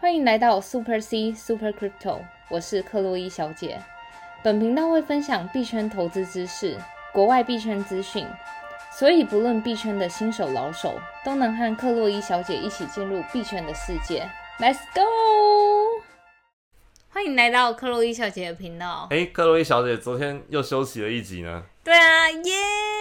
欢迎来到 Super C Super Crypto，我是克洛伊小姐。本频道会分享币圈投资知识、国外币圈资讯，所以不论币圈的新手老手，都能和克洛伊小姐一起进入币圈的世界。Let's go！欢迎来到克洛伊小姐的频道。哎，克洛伊小姐昨天又休息了一集呢。对啊，耶！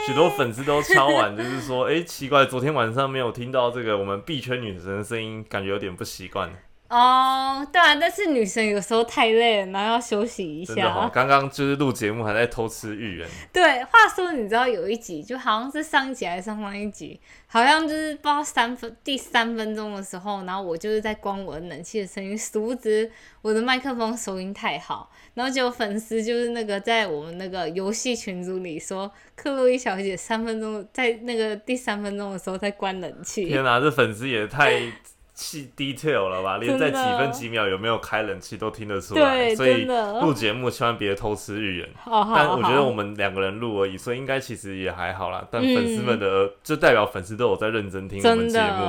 许多粉丝都敲完，就是说，哎，奇怪，昨天晚上没有听到这个我们币圈女神的声音，感觉有点不习惯。哦，对啊，但是女生有时候太累了，然后要休息一下。真的刚刚就是录节目还在偷吃芋圆。对，话说你知道有一集，就好像是上一集还是上上一集，好像就是不知道三分第三分钟的时候，然后我就是在关我的冷气的声音，殊不知我的麦克风收音太好，然后就粉丝就是那个在我们那个游戏群组里说，克洛伊小姐三分钟在那个第三分钟的时候在关冷气。天哪，这粉丝也太……气 detail 了吧？连在几分几秒有没有开冷气都听得出来，所以录节目千万别偷吃芋圆。但我觉得我们两个人录而已，所以应该其实也还好啦。但粉丝们的就代表粉丝都有在认真听我们节目，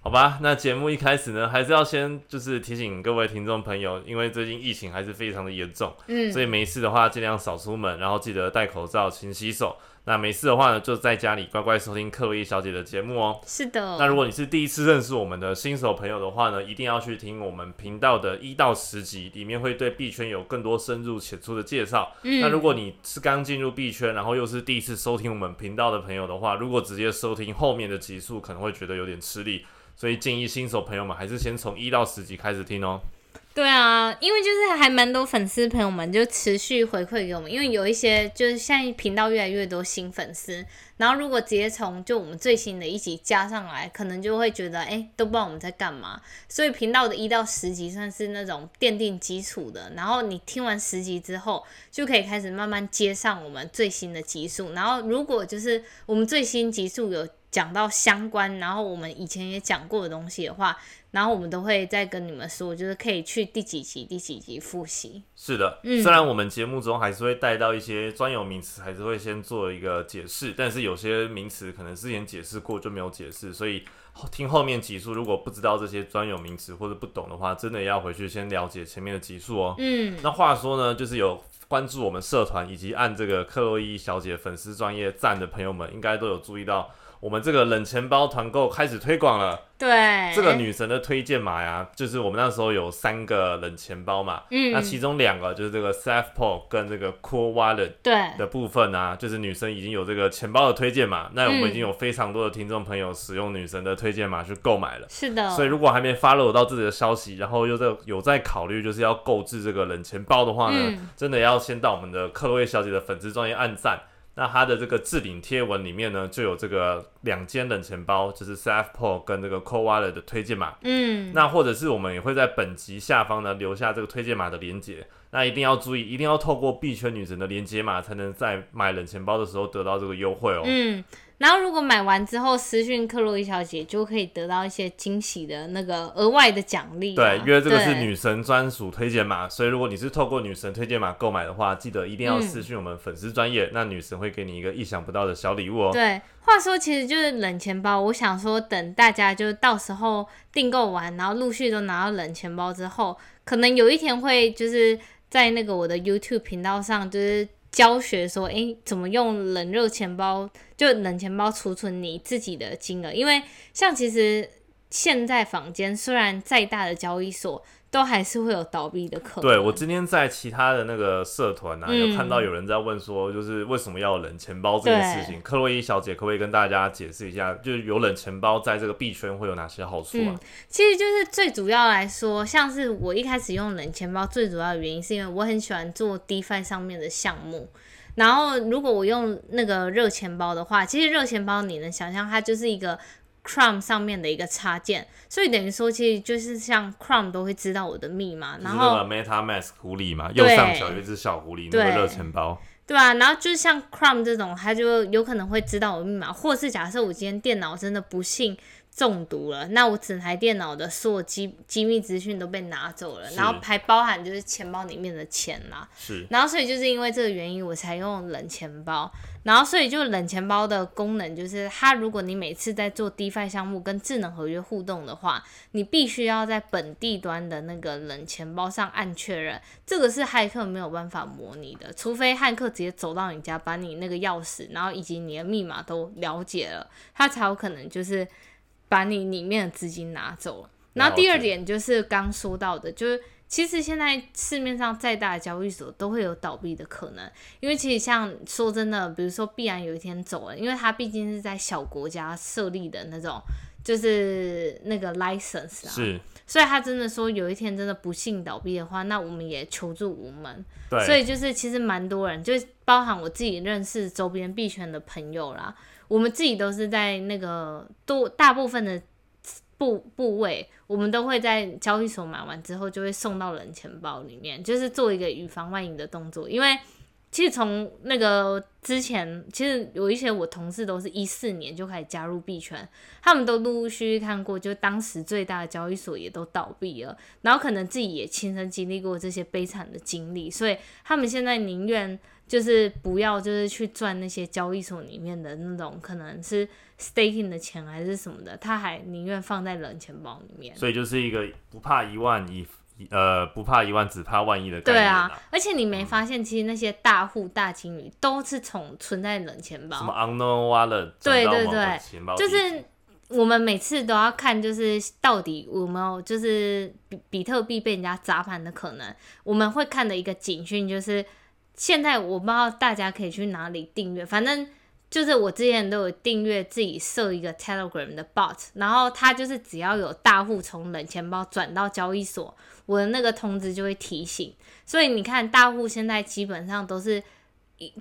好吧？那节目一开始呢，还是要先就是提醒各位听众朋友，因为最近疫情还是非常的严重，嗯，所以没事的话尽量少出门，然后记得戴口罩、勤洗手。那没事的话呢，就在家里乖乖收听克洛伊小姐的节目哦。是的。那如果你是第一次认识我们的新手朋友的话呢，一定要去听我们频道的一到十集，里面会对币圈有更多深入浅出的介绍。嗯。那如果你是刚进入币圈，然后又是第一次收听我们频道的朋友的话，如果直接收听后面的集数，可能会觉得有点吃力，所以建议新手朋友们还是先从一到十集开始听哦。对啊，因为就是还蛮多粉丝朋友们就持续回馈给我们，因为有一些就是现在频道越来越多新粉丝，然后如果直接从就我们最新的一集加上来，可能就会觉得哎都不知道我们在干嘛，所以频道的一到十集算是那种奠定基础的，然后你听完十集之后就可以开始慢慢接上我们最新的集数，然后如果就是我们最新集数有讲到相关，然后我们以前也讲过的东西的话。然后我们都会再跟你们说，就是可以去第几集、第几集复习。是的，虽然我们节目中还是会带到一些专有名词，还是会先做一个解释，但是有些名词可能之前解释过就没有解释，所以听后面集数如果不知道这些专有名词或者不懂的话，真的要回去先了解前面的集数哦。嗯，那话说呢，就是有关注我们社团以及按这个克洛伊小姐粉丝专业赞的朋友们，应该都有注意到。我们这个冷钱包团购开始推广了。对，这个女神的推荐码呀，就是我们那时候有三个冷钱包嘛。嗯。那其中两个就是这个 SafePo 跟这个 Cool Wallet 对的部分啊，就是女生已经有这个钱包的推荐码。那我们已经有非常多的听众朋友使用女神的推荐码去购买了。是的。所以如果还没发漏到自己的消息，然后又在有在考虑就是要购置这个冷钱包的话呢，真的要先到我们的克洛伊小姐的粉丝专业按赞。那它的这个置顶贴文里面呢，就有这个两间冷钱包，就是 SafePo 跟这个 Cold Wallet 的推荐码。嗯，那或者是我们也会在本集下方呢留下这个推荐码的连接。那一定要注意，一定要透过币圈女神的连接码，才能在买冷钱包的时候得到这个优惠哦。嗯。然后，如果买完之后私讯克洛伊小姐，就可以得到一些惊喜的那个额外的奖励。对，因为这个是女神专属推荐码，所以如果你是透过女神推荐码购买的话，记得一定要私讯我们粉丝专业，那女神会给你一个意想不到的小礼物哦。对，话说其实就是冷钱包，我想说等大家就到时候订购完，然后陆续都拿到冷钱包之后，可能有一天会就是在那个我的 YouTube 频道上，就是。教学说，哎，怎么用冷热钱包？就冷钱包储存你自己的金额，因为像其实现在坊间虽然再大的交易所。都还是会有倒闭的可能。对我今天在其他的那个社团啊，有看到有人在问说，就是为什么要冷钱包这件事情？克洛伊小姐可不可以跟大家解释一下，就是有冷钱包在这个币圈会有哪些好处啊？其实就是最主要来说，像是我一开始用冷钱包，最主要的原因是因为我很喜欢做 DeFi 上面的项目。然后如果我用那个热钱包的话，其实热钱包你能想象它就是一个。Chrome 上面的一个插件，所以等于说，其实就是像 Chrome 都会知道我的密码，然后 MetaMask 狐狸嘛，右上角有一只小狐狸，那个热钱包，对啊，然后就是像 Chrome 这种，它就有可能会知道我的密码，或是假设我今天电脑真的不幸中毒了，那我整台电脑的所有机机密资讯都被拿走了，然后还包含就是钱包里面的钱啦。是，然后所以就是因为这个原因，我才用冷钱包。然后，所以就冷钱包的功能就是，它如果你每次在做 DeFi 项目跟智能合约互动的话，你必须要在本地端的那个冷钱包上按确认，这个是骇客没有办法模拟的，除非骇客直接走到你家，把你那个钥匙，然后以及你的密码都了解了，他才有可能就是把你里面的资金拿走。然后第二点就是刚说到的，就是。其实现在市面上再大的交易所都会有倒闭的可能，因为其实像说真的，比如说必然有一天走了，因为它毕竟是在小国家设立的那种，就是那个 license 啊，是，所以他真的说有一天真的不幸倒闭的话，那我们也求助无门。对，所以就是其实蛮多人，就包含我自己认识周边币圈的朋友啦，我们自己都是在那个多大部分的。部部位，我们都会在交易所买完之后，就会送到冷钱包里面，就是做一个以防万一的动作。因为其实从那个之前，其实有一些我同事都是一四年就开始加入币圈，他们都陆陆续续看过，就当时最大的交易所也都倒闭了，然后可能自己也亲身经历过这些悲惨的经历，所以他们现在宁愿。就是不要，就是去赚那些交易所里面的那种可能是 staking 的钱还是什么的，他还宁愿放在冷钱包里面。所以就是一个不怕一万一，呃，不怕一万只怕万一的概念。对啊，而且你没发现，其实那些大户大金鱼都是从存在冷钱包，什么 unknown wallet，对对对，就是我们每次都要看，就是到底有没有就是比比特币被人家砸盘的可能，我们会看的一个警讯就是。现在我不知道大家可以去哪里订阅，反正就是我之前都有订阅自己设一个 Telegram 的 bot，然后它就是只要有大户从冷钱包转到交易所，我的那个通知就会提醒。所以你看，大户现在基本上都是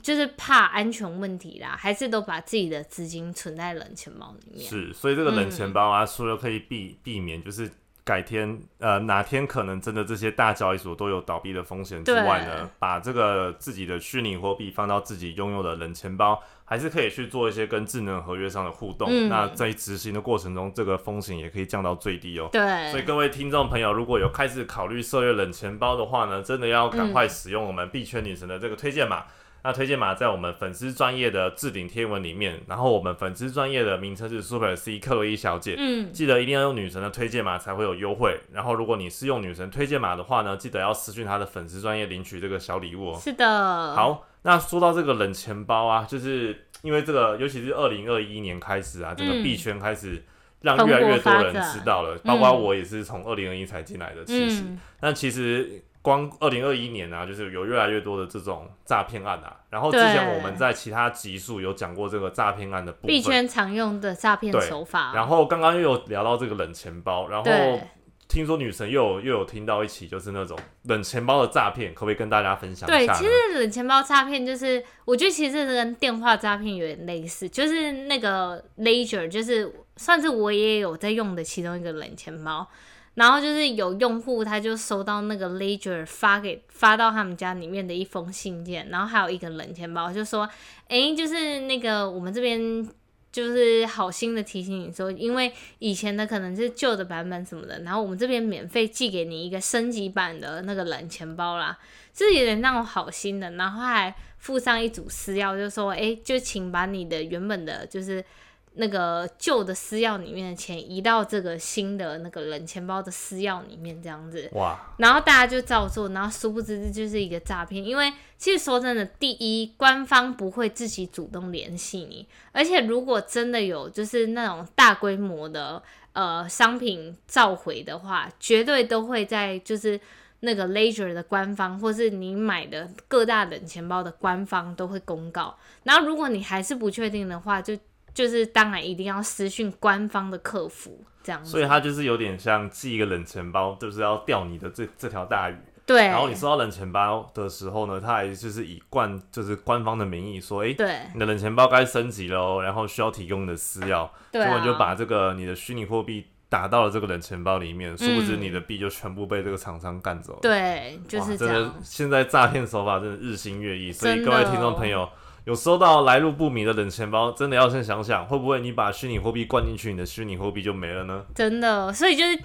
就是怕安全问题啦，还是都把自己的资金存在冷钱包里面。是，所以这个冷钱包啊，除了可以避避免就是。改天，呃，哪天可能真的这些大交易所都有倒闭的风险之外呢？把这个自己的虚拟货币放到自己拥有的冷钱包，还是可以去做一些跟智能合约上的互动。那在执行的过程中，这个风险也可以降到最低哦。对，所以各位听众朋友，如果有开始考虑设立冷钱包的话呢，真的要赶快使用我们币圈女神的这个推荐码。那推荐码在我们粉丝专业的置顶贴文里面，然后我们粉丝专业的名称是 Super C 克洛伊小姐，嗯，记得一定要用女神的推荐码才会有优惠。然后如果你是用女神推荐码的话呢，记得要私讯她的粉丝专业领取这个小礼物。哦是的。好，那说到这个冷钱包啊，就是因为这个，尤其是二零二一年开始啊，这个币圈开始让越来越多人知道了，包括我也是从二零二一才进来的，其实，但其实。光二零二一年啊，就是有越来越多的这种诈骗案啊。然后之前我们在其他集数有讲过这个诈骗案的部分，币圈常用的诈骗手法。然后刚刚又有聊到这个冷钱包，然后听说女神又有又有听到一起，就是那种冷钱包的诈骗，可不可以跟大家分享一下？对，其实冷钱包诈骗就是，我觉得其实跟电话诈骗有点类似，就是那个 Ledger，就是算是我也有在用的其中一个冷钱包。然后就是有用户，他就收到那个 Ledger 发给发到他们家里面的一封信件，然后还有一个冷钱包，就说，哎，就是那个我们这边就是好心的提醒你说，因为以前的可能是旧的版本什么的，然后我们这边免费寄给你一个升级版的那个冷钱包啦，是有点那种好心的，然后还附上一组私钥，就说，哎，就请把你的原本的，就是。那个旧的私钥里面的钱移到这个新的那个冷钱包的私钥里面，这样子，哇！然后大家就照做，然后殊不知这就是一个诈骗。因为其实说真的，第一，官方不会自己主动联系你，而且如果真的有就是那种大规模的呃商品召回的话，绝对都会在就是那个 Ledger 的官方，或是你买的各大冷钱包的官方都会公告。然后如果你还是不确定的话，就就是当然一定要私讯官方的客服这样，所以他就是有点像寄一个冷钱包，就是要钓你的这这条大鱼。对，然后你收到冷钱包的时候呢，他还就是以官就是官方的名义说，哎，对，你的冷钱包该升级了哦，然后需要提供的私钥，结果你就把这个你的虚拟货币打到了这个冷钱包里面，殊不知你的币就全部被这个厂商干走了。对，就是这样。现在诈骗手法真的日新月异，所以各位听众朋友。有收到来路不明的冷钱包，真的要先想想，会不会你把虚拟货币灌进去，你的虚拟货币就没了呢？真的，所以就是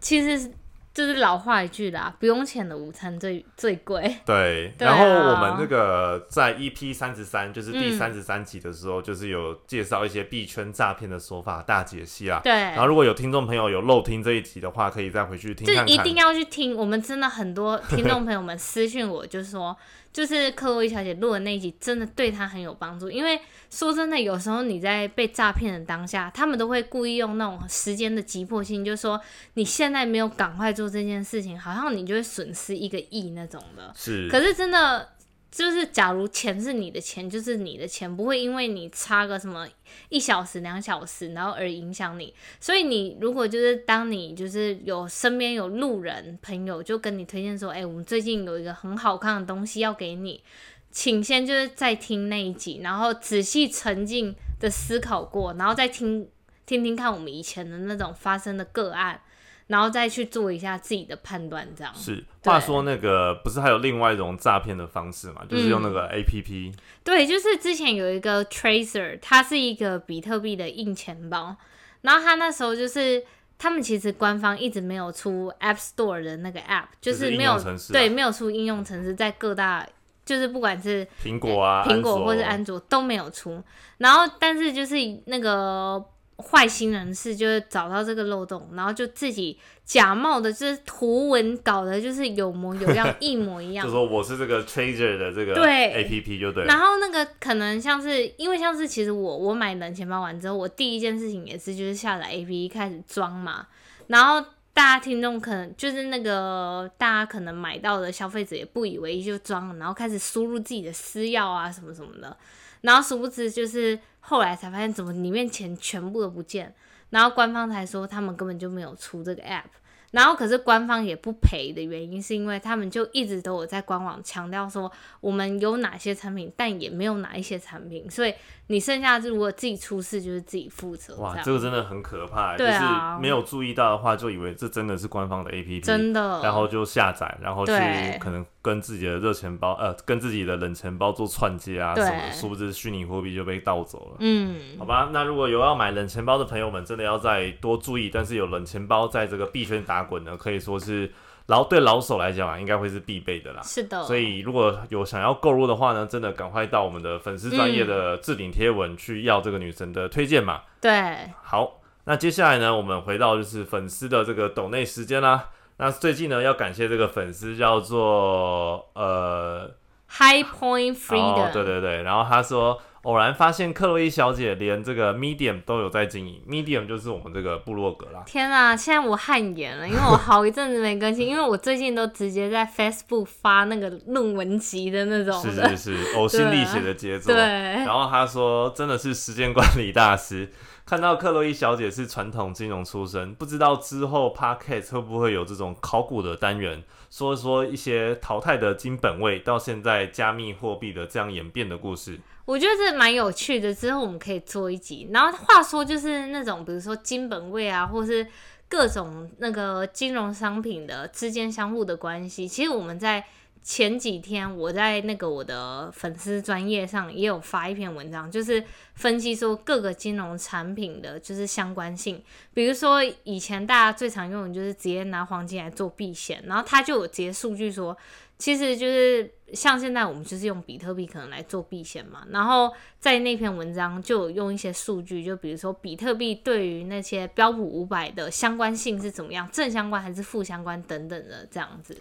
其实。就是老话一句啦，不用钱的午餐最最贵。对，然后我们那个在 EP 三十三，就是第三十三集的时候，就是有介绍一些币圈诈骗的手法大解析啊。对。然后如果有听众朋友有漏听这一集的话，可以再回去听。就一定要去听，我们真的很多听众朋友们私信我，就是说。就是克洛伊小姐录的那一集，真的对她很有帮助。因为说真的，有时候你在被诈骗的当下，他们都会故意用那种时间的急迫性，就是说你现在没有赶快做这件事情，好像你就会损失一个亿那种的。是，可是真的。就是，假如钱是你的钱，就是你的钱，不会因为你差个什么一小时、两小时，然后而影响你。所以你如果就是当你就是有身边有路人朋友就跟你推荐说，哎，我们最近有一个很好看的东西要给你，请先就是再听那一集，然后仔细沉浸的思考过，然后再听听听看我们以前的那种发生的个案。然后再去做一下自己的判断，这样是。话说那个不是还有另外一种诈骗的方式嘛？就是用那个 A P P。对，就是之前有一个 Tracer，它是一个比特币的硬钱包。然后它那时候就是他们其实官方一直没有出 App Store 的那个 App，就是没有对没有出应用程式，在各大就是不管是苹果啊、苹果或是安卓都没有出。然后但是就是那个。坏心人士就是找到这个漏洞，然后就自己假冒的，就是图文搞的，就是有模有样，一模一样。就说我是这个 Trader 的这个对 A P P 就对。然后那个可能像是，因为像是其实我我买冷钱包完之后，我第一件事情也是就是下载 A P P 开始装嘛。然后大家听众可能就是那个大家可能买到的消费者也不以为意就装，然后开始输入自己的私钥啊什么什么的。然后殊不知，就是后来才发现，怎么里面钱全部都不见，然后官方才说他们根本就没有出这个 app。然后，可是官方也不赔的原因，是因为他们就一直都有在官网强调说，我们有哪些产品，但也没有哪一些产品，所以你剩下如果自己出事，就是自己负责。哇，这个真的很可怕，就是没有注意到的话，就以为这真的是官方的 A P P，真的，然后就下载，然后去可能跟自己的热钱包，呃，跟自己的冷钱包做串接啊什么，殊不知虚拟货币就被盗走了。嗯，好吧，那如果有要买冷钱包的朋友们，真的要再多注意，但是有冷钱包在这个币圈打。打滚呢，可以说是老对老手来讲啊，应该会是必备的啦。是的，所以如果有想要购入的话呢，真的赶快到我们的粉丝专业的置顶贴文去要这个女神的推荐嘛。对，好，那接下来呢，我们回到就是粉丝的这个抖内时间啦。那最近呢，要感谢这个粉丝叫做呃 High Point Freedom，对对对，然后他说。偶然发现克洛伊小姐连这个 Medium 都有在经营，Medium 就是我们这个部落格啦。天啊，现在我汗颜了，因为我好一阵子没更新，因为我最近都直接在 Facebook 发那个论文集的那种。是是是，呕心沥血的杰作。对。然后他说，真的是时间管理大师。看到克洛伊小姐是传统金融出身，不知道之后 Podcast 会不会有这种考古的单元，说一说一些淘汰的金本位到现在加密货币的这样演变的故事。我觉得这蛮有趣的，之后我们可以做一集。然后话说，就是那种比如说金本位啊，或是各种那个金融商品的之间相互的关系，其实我们在。前几天我在那个我的粉丝专业上也有发一篇文章，就是分析说各个金融产品的就是相关性。比如说以前大家最常用的就是直接拿黄金来做避险，然后他就有直接数据说，其实就是像现在我们就是用比特币可能来做避险嘛。然后在那篇文章就有用一些数据，就比如说比特币对于那些标普五百的相关性是怎么样，正相关还是负相关等等的这样子。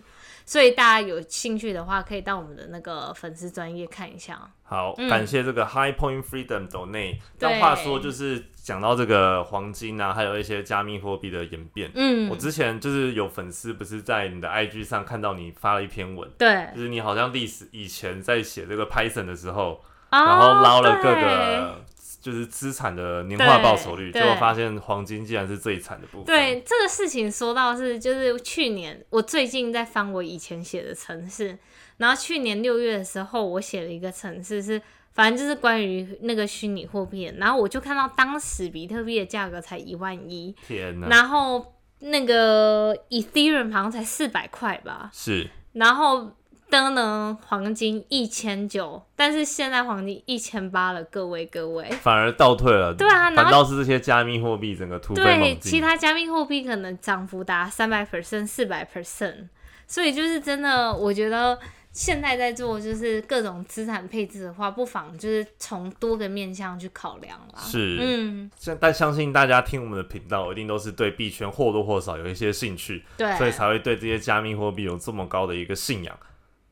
所以大家有兴趣的话，可以到我们的那个粉丝专业看一下。好，感谢这个 High Point Freedom 岛内。但话说，就是讲到这个黄金啊，还有一些加密货币的演变。嗯，我之前就是有粉丝不是在你的 IG 上看到你发了一篇文，对，就是你好像历史以前在写这个 Python 的时候，然后捞了各个。就是资产的年化报酬率，结果发现黄金竟然是最惨的部分。对这个事情说到是，就是去年我最近在翻我以前写的城市，然后去年六月的时候，我写了一个城市，是反正就是关于那个虚拟货币，然后我就看到当时比特币的价格才一万一，天哪！然后那个 Ethereum 好像才四百块吧，是，然后。的呢，黄金一千九，但是现在黄金一千八了，各位各位，反而倒退了。对啊，反倒是这些加密货币整个突飞。对，其他加密货币可能涨幅达三百 percent、四百 percent，所以就是真的，我觉得。现在在做就是各种资产配置的话，不妨就是从多个面向去考量啦。是，嗯，但相信大家听我们的频道，一定都是对币圈或多或少有一些兴趣，对，所以才会对这些加密货币有这么高的一个信仰。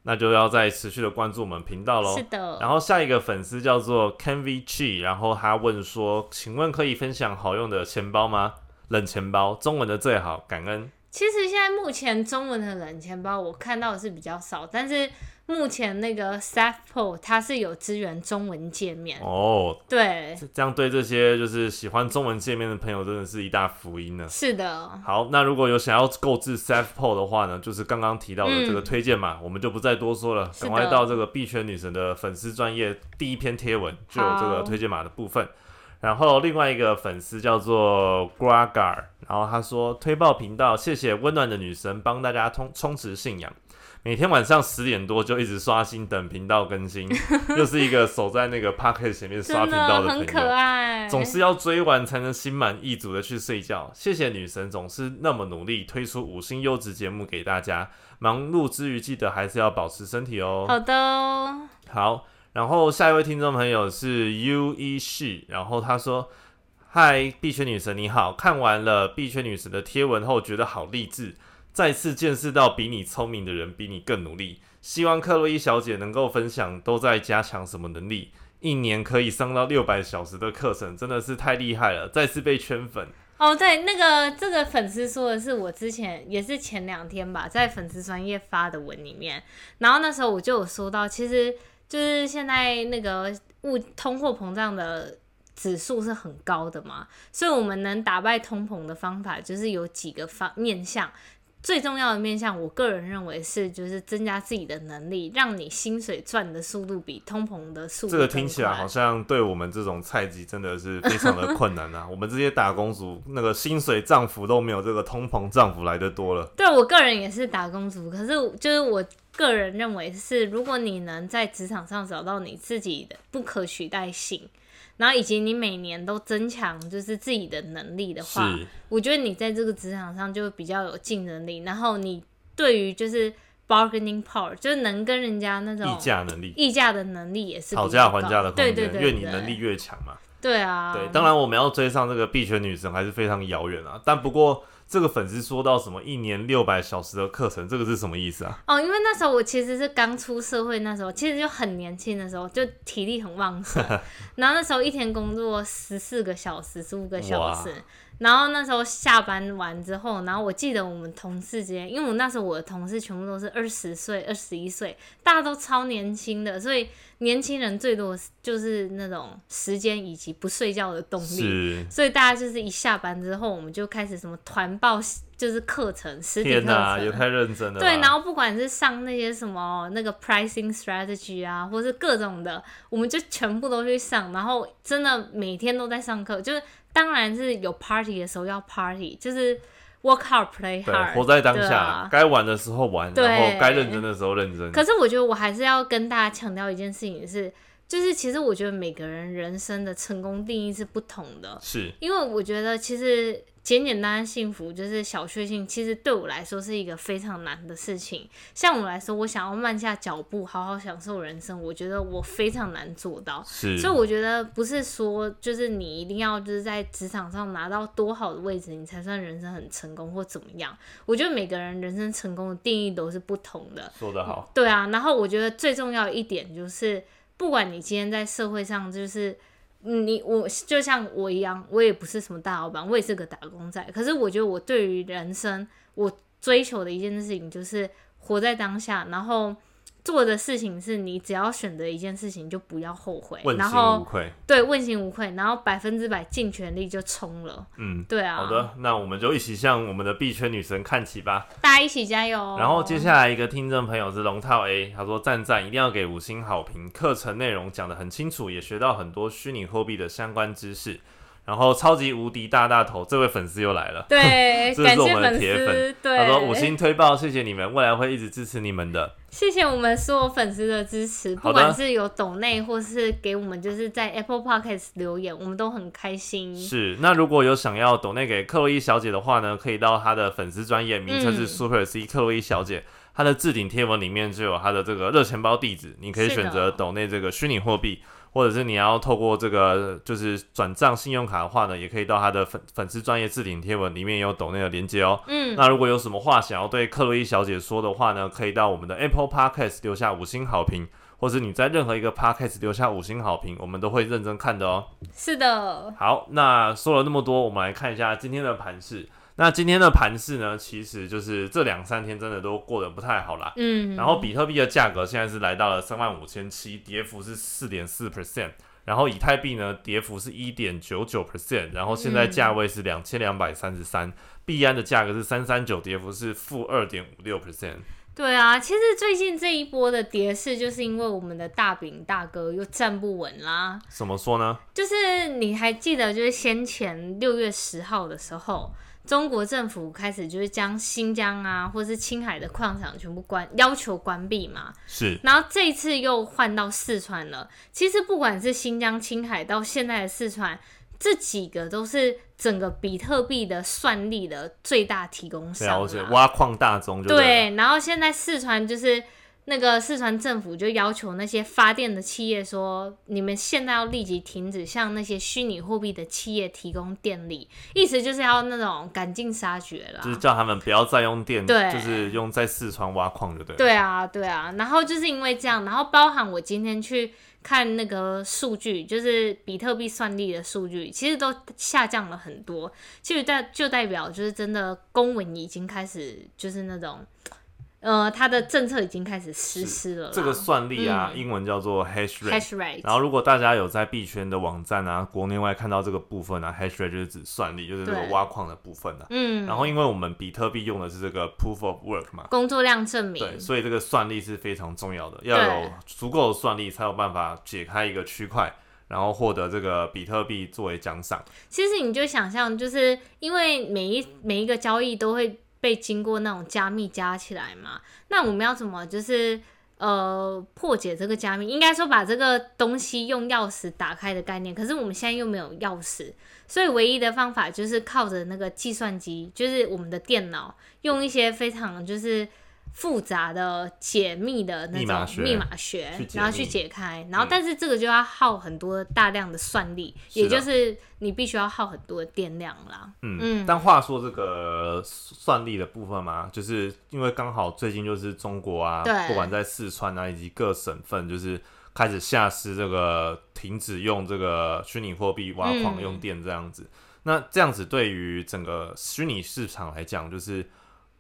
那就要再持续的关注我们频道喽。是的。然后下一个粉丝叫做 Ken V G，然后他问说：“请问可以分享好用的钱包吗？冷钱包，中文的最好，感恩。”其实现在目前中文的冷钱包我看到的是比较少，但是目前那个 s a f p o 它是有支援中文界面哦。对，这样对这些就是喜欢中文界面的朋友真的是一大福音呢。是的。好，那如果有想要购置 s a f p o 的话呢，就是刚刚提到的这个推荐码，我们就不再多说了，赶快到这个币圈女神的粉丝专业第一篇贴文就有这个推荐码的部分。然后另外一个粉丝叫做 Gragar，然后他说推爆频道，谢谢温暖的女神帮大家充充实信仰，每天晚上十点多就一直刷新等频道更新，又是一个守在那个 p a r k e t 前面刷频道的朋友，很可爱，总是要追完才能心满意足的去睡觉。谢谢女神总是那么努力推出五星优质节目给大家，忙碌之余记得还是要保持身体哦。好的，好。然后下一位听众朋友是 U E 是，然后他说：“嗨，币圈女神你好，看完了币圈女神的贴文后，觉得好励志，再次见识到比你聪明的人比你更努力。希望克洛伊小姐能够分享都在加强什么能力，一年可以上到六百小时的课程，真的是太厉害了，再次被圈粉。”哦，对，那个这个粉丝说的是我之前也是前两天吧，在粉丝专业发的文里面，然后那时候我就有说到，其实。就是现在那个物通货膨胀的指数是很高的嘛，所以我们能打败通膨的方法就是有几个方面向，最重要的面向，我个人认为是就是增加自己的能力，让你薪水赚的速度比通膨的速度。这个听起来好像对我们这种菜鸡真的是非常的 困难啊！我们这些打工族那个薪水涨幅都没有这个通膨涨幅来的多了。对我个人也是打工族，可是就是我。个人认为是，如果你能在职场上找到你自己的不可取代性，然后以及你每年都增强就是自己的能力的话，我觉得你在这个职场上就比较有竞争力。然后你对于就是 bargaining power，就是能跟人家那种议价能力、议价的能力也是讨价还价的空间。对对对，越你能力越强嘛。对啊。对，当然我们要追上这个币圈女神还是非常遥远啊。但不过。这个粉丝说到什么一年六百小时的课程，这个是什么意思啊？哦，因为那时候我其实是刚出社会，那时候其实就很年轻的时候，就体力很旺盛，然后那时候一天工作十四个小时、十五个小时。然后那时候下班完之后，然后我记得我们同事之间，因为我那时候我的同事全部都是二十岁、二十一岁，大家都超年轻的，所以年轻人最多就是那种时间以及不睡觉的动力，所以大家就是一下班之后，我们就开始什么团报，就是课程实体课程，也太认真了。对，然后不管是上那些什么那个 pricing strategy 啊，或是各种的，我们就全部都去上，然后真的每天都在上课，就是。当然是有 party 的时候要 party，就是 work hard play hard，活在当下，该玩的时候玩，然后该认真的时候认真。可是我觉得我还是要跟大家强调一件事情是，就是其实我觉得每个人人生的成功定义是不同的，是因为我觉得其实。简简单单幸福就是小确幸，其实对我来说是一个非常难的事情。像我来说，我想要慢下脚步，好好享受人生，我觉得我非常难做到。是，所以我觉得不是说就是你一定要就是在职场上拿到多好的位置，你才算人生很成功或怎么样。我觉得每个人人生成功的定义都是不同的。说得好。对啊，然后我觉得最重要一点就是，不管你今天在社会上就是。你我就像我一样，我也不是什么大老板，我也是个打工仔。可是我觉得我对于人生，我追求的一件事情就是活在当下，然后。做的事情是你只要选择一件事情就不要后悔，问心无愧。对，问心无愧，然后百分之百尽全力就冲了。嗯，对啊。好的，那我们就一起向我们的币圈女神看齐吧，大家一起加油。然后接下来一个听众朋友是龙套 A，他说赞赞一定要给五星好评，课程内容讲得很清楚，也学到很多虚拟货币的相关知识。然后超级无敌大大头这位粉丝又来了，对，这是我们的铁粉，他说五星推爆，谢谢你们，未来会一直支持你们的。谢谢我们所有粉丝的支持，不管是有抖内或是给我们就是在 Apple Podcast 留言，我们都很开心。是，那如果有想要抖内给克洛伊小姐的话呢，可以到她的粉丝专业，名称是 Super C 克洛伊小姐。它的置顶贴文里面就有它的这个热钱包地址，你可以选择抖内这个虚拟货币，或者是你要透过这个就是转账信用卡的话呢，也可以到他的粉粉丝专业置顶贴文里面有抖内的连接哦。嗯，那如果有什么话想要对克洛伊小姐说的话呢，可以到我们的 Apple Podcast 留下五星好评，或是你在任何一个 Podcast 留下五星好评，我们都会认真看的哦。是的。好，那说了那么多，我们来看一下今天的盘势。那今天的盘势呢，其实就是这两三天真的都过得不太好啦。嗯，然后比特币的价格现在是来到了三万五千七，跌幅是四点四 percent。然后以太币呢，跌幅是一点九九 percent。然后现在价位是两千两百三十三，币安的价格是三三九，跌幅是负二点五六 percent。对啊，其实最近这一波的跌势，就是因为我们的大饼大哥又站不稳啦。怎么说呢？就是你还记得，就是先前六月十号的时候。中国政府开始就是将新疆啊，或是青海的矿场全部关，要求关闭嘛。是。然后这一次又换到四川了。其实不管是新疆、青海，到现在的四川，这几个都是整个比特币的算力的最大提供商。了解，挖矿大宗就对。然后现在四川就是。那个四川政府就要求那些发电的企业说：“你们现在要立即停止向那些虚拟货币的企业提供电力，意思就是要那种赶尽杀绝了，就是叫他们不要再用电，对，就是用在四川挖矿，就对。对啊，对啊。然后就是因为这样，然后包含我今天去看那个数据，就是比特币算力的数据，其实都下降了很多。其实代就代表就是真的公文已经开始就是那种。呃，它的政策已经开始实施了。这个算力啊，英文叫做 hash rate。然后，如果大家有在币圈的网站啊，国内外看到这个部分啊，hash rate 就是指算力，就是这个挖矿的部分啊。嗯。然后，因为我们比特币用的是这个 proof of work 嘛，工作量证明。对，所以这个算力是非常重要的，要有足够的算力才有办法解开一个区块，然后获得这个比特币作为奖赏。其实你就想象，就是因为每一每一个交易都会。被经过那种加密加起来嘛？那我们要怎么就是呃破解这个加密？应该说把这个东西用钥匙打开的概念。可是我们现在又没有钥匙，所以唯一的方法就是靠着那个计算机，就是我们的电脑，用一些非常就是。复杂的解密的那种密码学，然后去解开，然后但是这个就要耗很多大量的算力，也就是你必须要耗很多的电量啦。嗯，但话说这个算力的部分嘛，就是因为刚好最近就是中国啊，不管在四川啊以及各省份，就是开始下施这个停止用这个虚拟货币挖矿用电这样子。那这样子对于整个虚拟市场来讲，就是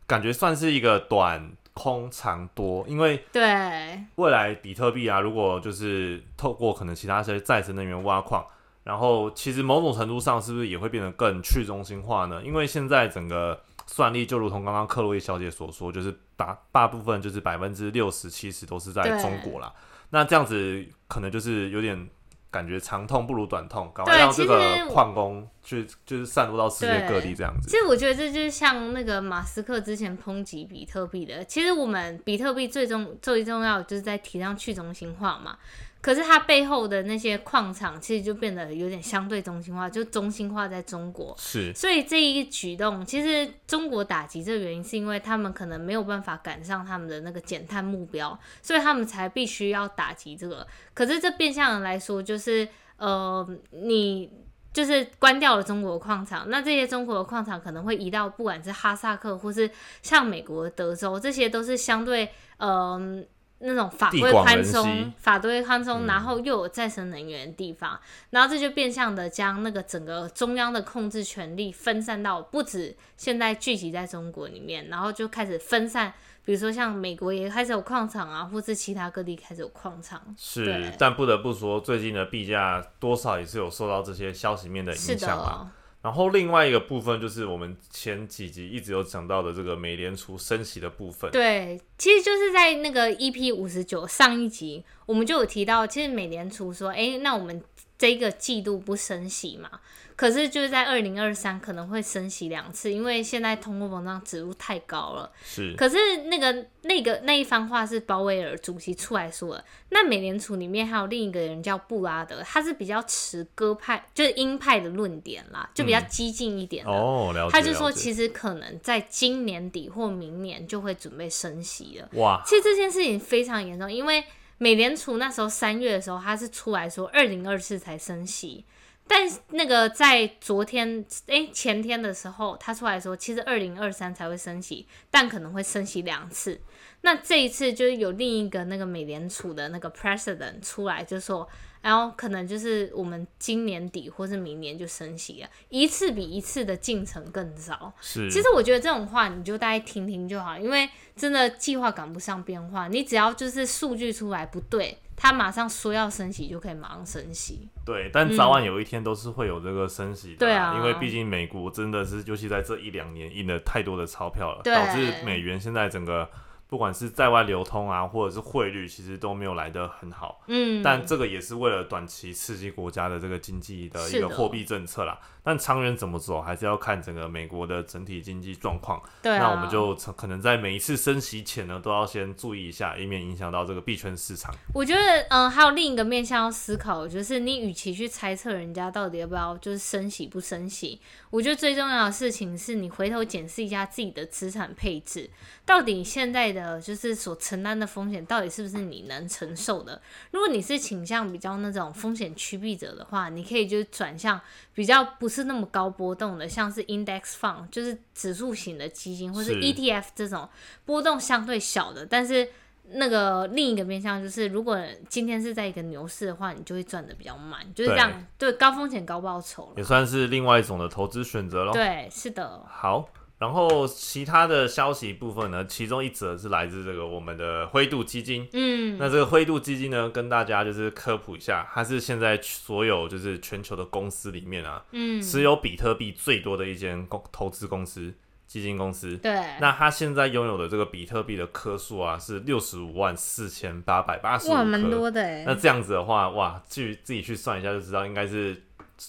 感觉算是一个短。空长多，因为对未来比特币啊，如果就是透过可能其他一些再生能源挖矿，然后其实某种程度上是不是也会变得更去中心化呢？因为现在整个算力就如同刚刚克洛伊小姐所说，就是大大部分就是百分之六十七十都是在中国啦。那这样子可能就是有点。感觉长痛不如短痛，赶快让这个矿工去就是散落到世界各地这样子。其实我觉得这就是像那个马斯克之前抨击比特币的。其实我们比特币最终最重要就是在提倡去中心化嘛。可是它背后的那些矿场，其实就变得有点相对中心化，就中心化在中国。是，所以这一举动，其实中国打击这个原因，是因为他们可能没有办法赶上他们的那个减碳目标，所以他们才必须要打击这个。可是这变相的来说，就是呃，你就是关掉了中国矿场，那这些中国的矿场可能会移到不管是哈萨克，或是像美国德州，这些都是相对嗯。那种法规宽松，法规宽松，然后又有再生能源的地方，然后这就变相的将那个整个中央的控制权力分散到不止现在聚集在中国里面，然后就开始分散，比如说像美国也开始有矿场啊，或是其他各地开始有矿场。是，但不得不说，最近的币价多少也是有受到这些消息面的影响啊。然后另外一个部分就是我们前几集一直有讲到的这个美联储升息的部分。对，其实就是在那个 EP 五十九上一集，我们就有提到，其实美联储说，哎，那我们这个季度不升息嘛。可是就是在二零二三可能会升息两次，因为现在通货膨胀指数太高了。是。可是那个那个那一番话是鲍威尔主席出来说的。那美联储里面还有另一个人叫布拉德，他是比较持鸽派，就是鹰派的论点啦，就比较激进一点的。哦，了解。他就说，其实可能在今年底或明年就会准备升息了。哇！其实这件事情非常严重，因为美联储那时候三月的时候，他是出来说二零二四才升息。但那个在昨天哎前天的时候，他出来说，其实二零二三才会升息，但可能会升息两次。那这一次就是有另一个那个美联储的那个 president 出来就说。然后可能就是我们今年底或是明年就升息了，一次比一次的进程更早。是，其实我觉得这种话你就大概听听就好，因为真的计划赶不上变化，你只要就是数据出来不对，他马上说要升息就可以马上升息。对，但早晚有一天都是会有这个升息的。对啊，因为毕竟美国真的是，尤其在这一两年印了太多的钞票了，导致美元现在整个。不管是在外流通啊，或者是汇率，其实都没有来得很好。嗯，但这个也是为了短期刺激国家的这个经济的一个货币政策啦。但长远怎么走，还是要看整个美国的整体经济状况。对，那我们就可能在每一次升息前呢，都要先注意一下，以免影响到这个币圈市场。我觉得，嗯，还有另一个面向要思考，就是你与其去猜测人家到底要不要就是升息不升息，我觉得最重要的事情是你回头检视一下自己的资产配置，到底现在的就是所承担的风险，到底是不是你能承受的。如果你是倾向比较那种风险趋避者的话，你可以就是转向比较不。是那么高波动的，像是 index fund，就是指数型的基金，或是 ETF 这种波动相对小的。但是那个另一个面向就是，如果今天是在一个牛市的话，你就会赚的比较慢，就是这样。对，高风险高报酬也算是另外一种的投资选择咯。对，是的。好。然后其他的消息部分呢，其中一则是来自这个我们的灰度基金。嗯，那这个灰度基金呢，跟大家就是科普一下，它是现在所有就是全球的公司里面啊，嗯，持有比特币最多的一间公投资公司基金公司。对，那它现在拥有的这个比特币的颗数啊，是六十五万四千八百八十五颗，蛮多的哎。那这样子的话，哇，去自己去算一下就知道，应该是。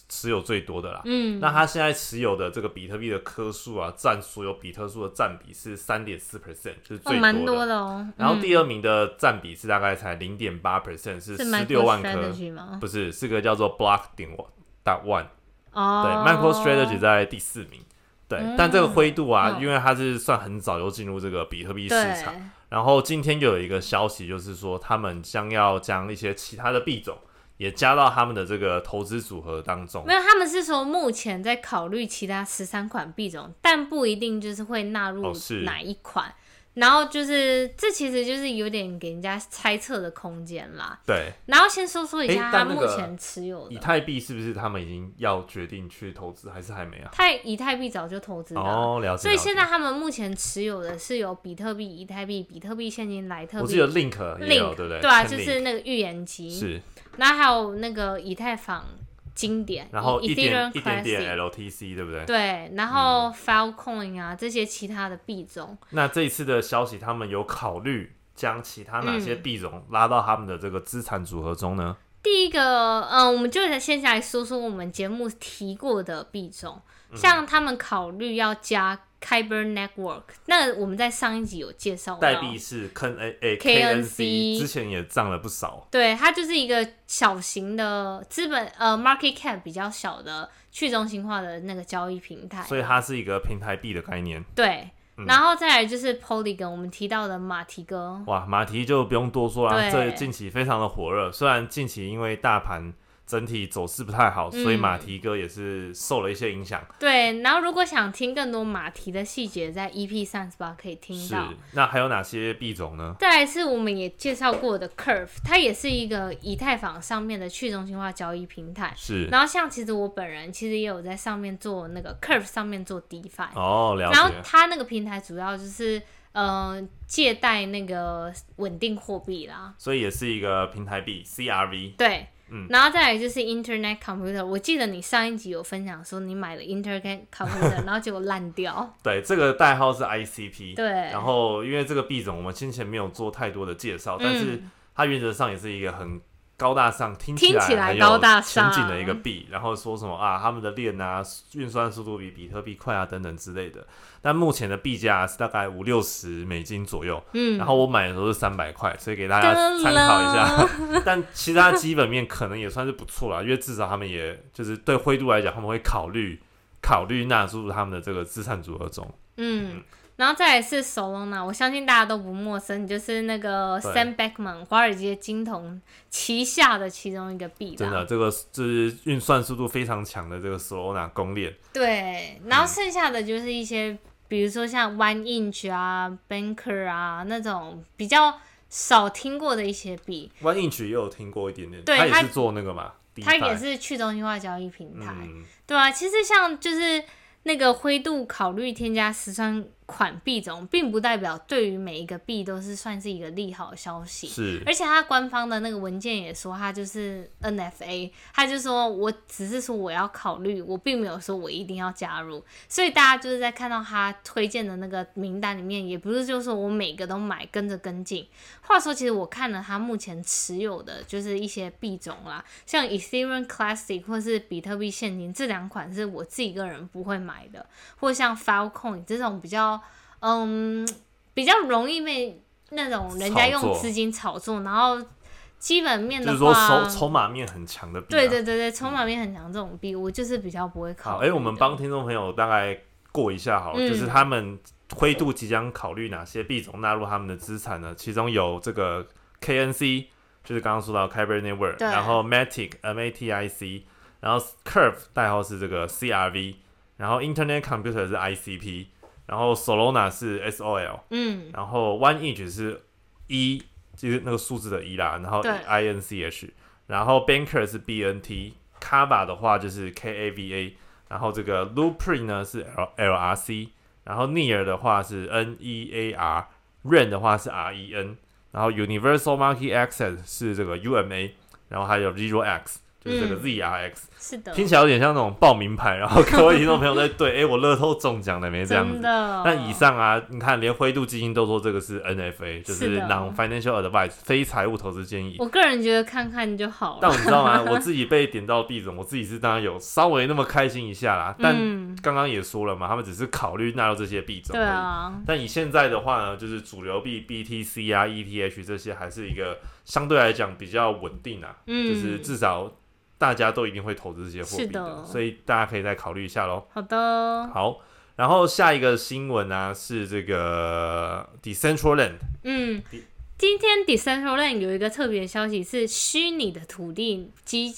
持有最多的啦，嗯，那他现在持有的这个比特币的颗数啊，占所有比特数的占比是三点四 percent，就是最多的。哦。然后第二名的占比是大概才零点八 percent，是十六万颗，不是，是个叫做 Block 点 One，哦，对，MicroStrategy 在第四名，对，但这个灰度啊，因为它是算很早就进入这个比特币市场，然后今天又有一个消息，就是说他们将要将一些其他的币种。也加到他们的这个投资组合当中。没有，他们是说目前在考虑其他十三款币种，但不一定就是会纳入哪一款。然后就是这其实就是有点给人家猜测的空间啦。对。然后先说说一下他目前持有的以太币是不是他们已经要决定去投资，还是还没啊？太以太币早就投资了。哦，了解。所以现在他们目前持有的是有比特币、以太币、比特币现金、莱特币。我记得 Link Link 对不对？对啊，就是那个预言机。是。然后还有那个以太坊经典，然后一点一点点 LTC，对不对？对，然后 Filecoin 啊这些其他的币种。那这一次的消息，他们有考虑将其他哪些币种拉到他们的这个资产组合中呢？第一个，嗯，我们就先来说说我们节目提过的币种，像他们考虑要加。Kyber Network，那我们在上一集有介绍，代币是 K A A K N C，之前也涨了不少。对，它就是一个小型的资本，呃，market cap 比较小的去中心化的那个交易平台。所以它是一个平台币的概念。对，然后再来就是 Polygon，我们提到的马蹄哥。哇，马蹄就不用多说了，这近期非常的火热。虽然近期因为大盘。整体走势不太好，所以马蹄哥也是受了一些影响。对，然后如果想听更多马蹄的细节，在 EP 三十八可以听到。是，那还有哪些币种呢？再来是我们也介绍过的 Curve，它也是一个以太坊上面的去中心化交易平台。是。然后像其实我本人其实也有在上面做那个 Curve 上面做 DeFi。哦，了解。然后它那个平台主要就是嗯借贷那个稳定货币啦。所以也是一个平台币 CRV。对。然后再来就是 Internet Computer，我记得你上一集有分享说你买了 Internet Computer，然后结果烂掉。对，这个代号是 ICP。对。然后因为这个币种我们先前没有做太多的介绍，但是它原则上也是一个很高大上，听起来高大上前景的一个币，然后说什么啊，他们的链啊，运算速度比比特币快啊，等等之类的。但目前的币价是大概五六十美金左右，嗯，然后我买的时候是三百块，所以给大家参考一下。但其他基本面可能也算是不错啦，因为至少他们也就是对灰度来讲，他们会考虑考虑纳入他们的这个资产组合中，嗯。然后再来是 Solana，我相信大家都不陌生，就是那个 Sam Bankman 华尔街金童旗下的其中一个币。真的，这个就是运算速度非常强的这个 Solana 公链。对，然后剩下的就是一些，比如说像 One Inch 啊、Banker 啊那种比较少听过的一些币。One Inch 也有听过一点点，他也是做那个嘛，他也是去中心化交易平台。对啊，其实像就是那个灰度考虑添加十三。款币种，并不代表对于每一个币都是算是一个利好消息。是，而且它官方的那个文件也说，它就是 NFA，它就说我只是说我要考虑，我并没有说我一定要加入。所以大家就是在看到他推荐的那个名单里面，也不是就是说我每个都买跟着跟进。话说，其实我看了他目前持有的就是一些币种啦，像 Ethereum Classic 或是比特币现金这两款是我自己个人不会买的，或像 Filecoin 这种比较。嗯，比较容易被那种人家用资金炒作，然后基本面的话，筹筹码面很强的币。对对对对，筹码面很强这种币，我就是比较不会考。哎，我们帮听众朋友大概过一下好了，就是他们灰度即将考虑哪些币种纳入他们的资产呢？其中有这个 KNC，就是刚刚说到 Kyber Network，然后 Matic M A T I C，然后 Curve 代号是这个 C R V，然后 Internet Computer 是 I C P。然后 Solana 是 S O L，嗯，然后 One Inch 是一，就是那个数字的一啦，然后 I N C H，然后 Banker 是 B N T，Kava 的话就是 K A V A，然后这个 Loopring 呢是 L L R C，然后 Near 的话是 N E A R，Ren 的话是 R E N，然后 Universal Market Access 是这个 U M A，然后还有 Zero X。就是这个 ZRX，是的，听起来有点像那种报名牌，然后各位听众朋友在对，哎，我乐透中奖了没这样子？但以上啊，你看连灰度基金都说这个是 NFA，就是 Non-Financial Advice，非财务投资建议。我个人觉得看看就好了。但你知道吗？我自己被点到币种，我自己是当然有稍微那么开心一下啦。但刚刚也说了嘛，他们只是考虑纳入这些币种。对啊。但以现在的话呢，就是主流币 BTC 啊、ETH 这些还是一个相对来讲比较稳定啊，就是至少。大家都一定会投资这些货币的，所以大家可以再考虑一下喽。好的，好，然后下一个新闻呢是这个 Decentraland。嗯，今天 Decentraland 有一个特别消息，是虚拟的土地基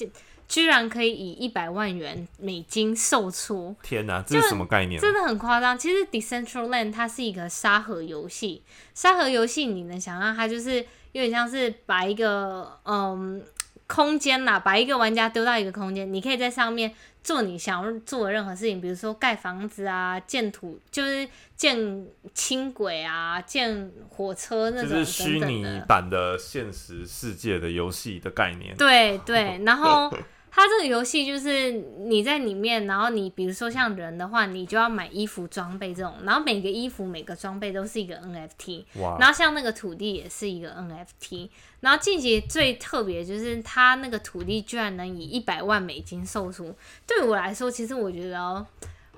居然可以以一百万元美金售出。天哪，这是什么概念？真的很夸张。其实 Decentraland 它是一个沙盒游戏，沙盒游戏你能想象它就是有点像是把一个嗯。空间啦，把一个玩家丢到一个空间，你可以在上面做你想要做的任何事情，比如说盖房子啊、建土，就是建轻轨啊、建火车那种就是虚拟版的现实世界的游戏的概念。对对，然后。它这个游戏就是你在里面，然后你比如说像人的话，你就要买衣服装备这种，然后每个衣服每个装备都是一个 NFT，然后像那个土地也是一个 NFT，然后近期最特别就是它那个土地居然能以一百万美金售出，对我来说，其实我觉得，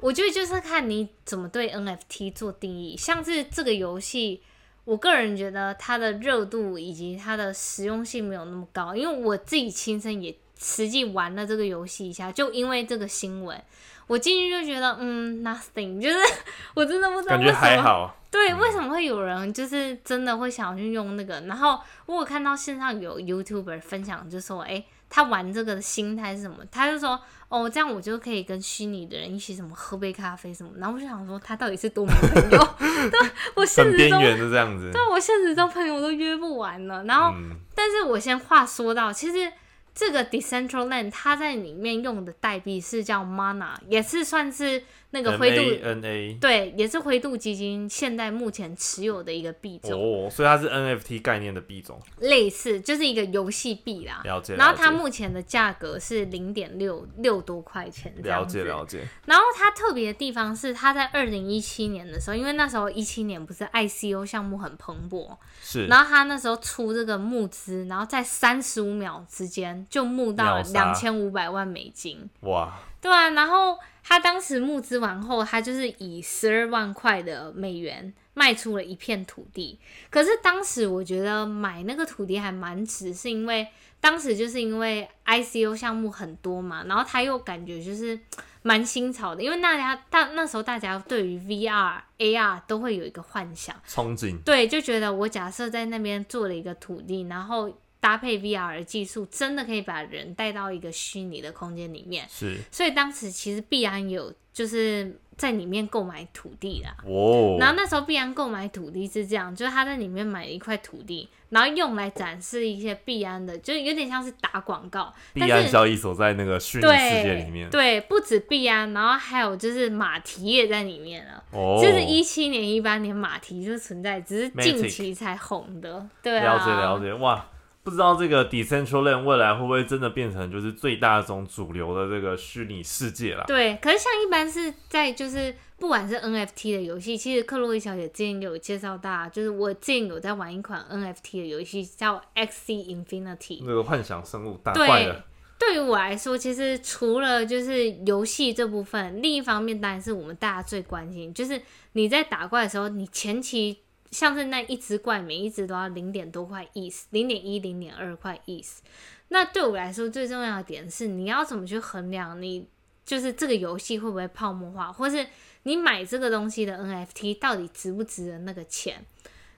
我觉得就是看你怎么对 NFT 做定义，像是这个游戏，我个人觉得它的热度以及它的实用性没有那么高，因为我自己亲身也。实际玩了这个游戏一下，就因为这个新闻，我进去就觉得，嗯，nothing，就是 我真的不知道感觉还好。对，为什么会有人就是真的会想要去用那个？然后我有看到线上有 YouTuber 分享，就说，哎，他玩这个的心态是什么？他就说，哦，这样我就可以跟虚拟的人一起什么喝杯咖啡什么。然后我就想说，他到底是多没朋友？对，我现实中是这样子。对，我现实中朋友都约不完了。然后，但是我先话说到，其实。这个 Decentraland 它在里面用的代币是叫 Mana，也是算是。那个灰度 N A 对，也是灰度基金现在目前持有的一个币种哦，所以它是 N F T 概念的币种，类似就是一个游戏币啦。了解。然后它目前的价格是零点六六多块钱了解了解。然后它特别的地方是，它在二零一七年的时候，因为那时候一七年不是 I C O 项目很蓬勃，是。然后它那时候出这个募资，然后在三十五秒之间就募到了两千五百万美金。哇！对啊，然后。他当时募资完后，他就是以十二万块的美元卖出了一片土地。可是当时我觉得买那个土地还蛮值，是因为当时就是因为 ICO 项目很多嘛，然后他又感觉就是蛮新潮的，因为大家大那时候大家对于 VR、AR 都会有一个幻想憧憬，对，就觉得我假设在那边做了一个土地，然后。搭配 VR 技术，真的可以把人带到一个虚拟的空间里面。是，所以当时其实必然有就是在里面购买土地啦。哦。然后那时候必然购买土地是这样，就是他在里面买了一块土地，然后用来展示一些必安的，就是有点像是打广告。必安交易所在那个虚拟世界里面。对，不止必安，然后还有就是马蹄也在里面了。哦。就是一七年、一八年马蹄就存在，只是近期才红的。对啊。了解了解，哇。不知道这个 Decentraland 未来会不会真的变成就是最大种主流的这个虚拟世界啦？对，可是像一般是在就是不管是 NFT 的游戏，其实克洛伊小姐之前有介绍大，就是我之前有在玩一款 NFT 的游戏叫 XC Infinity，那个幻想生物打怪的。对于我来说，其实除了就是游戏这部分，另一方面当然是我们大家最关心，就是你在打怪的时候，你前期。像是那一只怪，每一只都要零点多块意思，零点一、零点二块意思。那对我来说，最重要的点是，你要怎么去衡量你就是这个游戏会不会泡沫化，或是你买这个东西的 NFT 到底值不值得那个钱？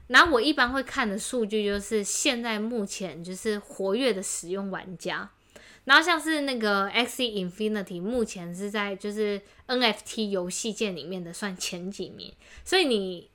然后我一般会看的数据就是现在目前就是活跃的使用玩家，然后像是那个 X Infinity 目前是在就是 NFT 游戏界里面的算前几名，所以你。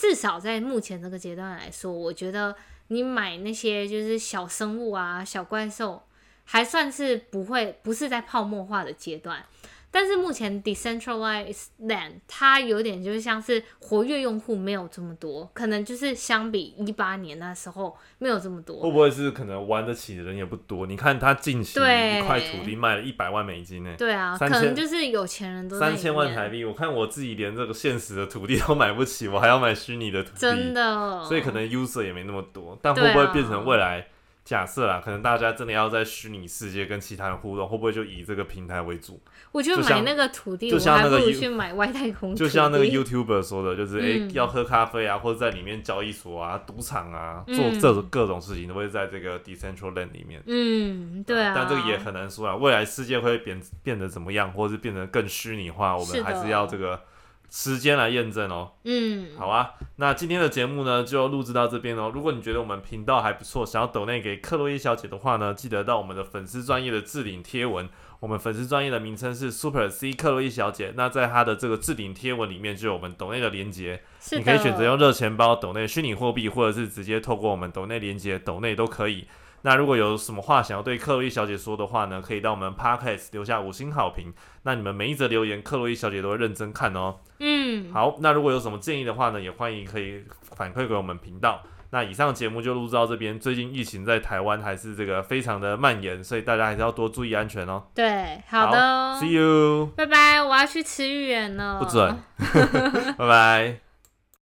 至少在目前这个阶段来说，我觉得你买那些就是小生物啊、小怪兽，还算是不会不是在泡沫化的阶段。但是目前 decentralized land 它有点就是像是活跃用户没有这么多，可能就是相比一八年那时候没有这么多。会不会是可能玩得起的人也不多？你看他近期一块土地卖了一百万美金呢？对啊，可能就是有钱人都三千万台币。我看我自己连这个现实的土地都买不起，我还要买虚拟的土地，真的。所以可能 user 也没那么多，但会不会变成未来？假设啊，可能大家真的要在虚拟世界跟其他人互动，会不会就以这个平台为主？我觉得买那个土地，就像那个去买外太空，就像那个 YouTuber 说的，就是哎，要喝咖啡啊，或者在里面交易所啊、赌场啊，做这种各种事情，都会在这个 Decentraland 里面。嗯，对啊。但这个也很难说啊，未来世界会变变得怎么样，或者是变得更虚拟化，我们还是要这个。时间来验证哦。嗯，好啊。那今天的节目呢，就录制到这边哦。如果你觉得我们频道还不错，想要抖内给克洛伊小姐的话呢，记得到我们的粉丝专业的置顶贴文。我们粉丝专业的名称是 Super C 克洛伊小姐。那在她的这个置顶贴文里面，就有我们抖内的连接。你可以选择用热钱包抖内虚拟货币，或者是直接透过我们抖内连接抖内都可以。那如果有什么话想要对克洛伊小姐说的话呢，可以到我们 Podcast 留下五星好评。那你们每一则留言，克洛伊小姐都会认真看哦。嗯，好，那如果有什么建议的话呢，也欢迎可以反馈给我们频道。那以上节目就录制到这边。最近疫情在台湾还是这个非常的蔓延，所以大家还是要多注意安全哦。对，好的，See you，拜拜，我要去吃芋圆了，不准，拜拜。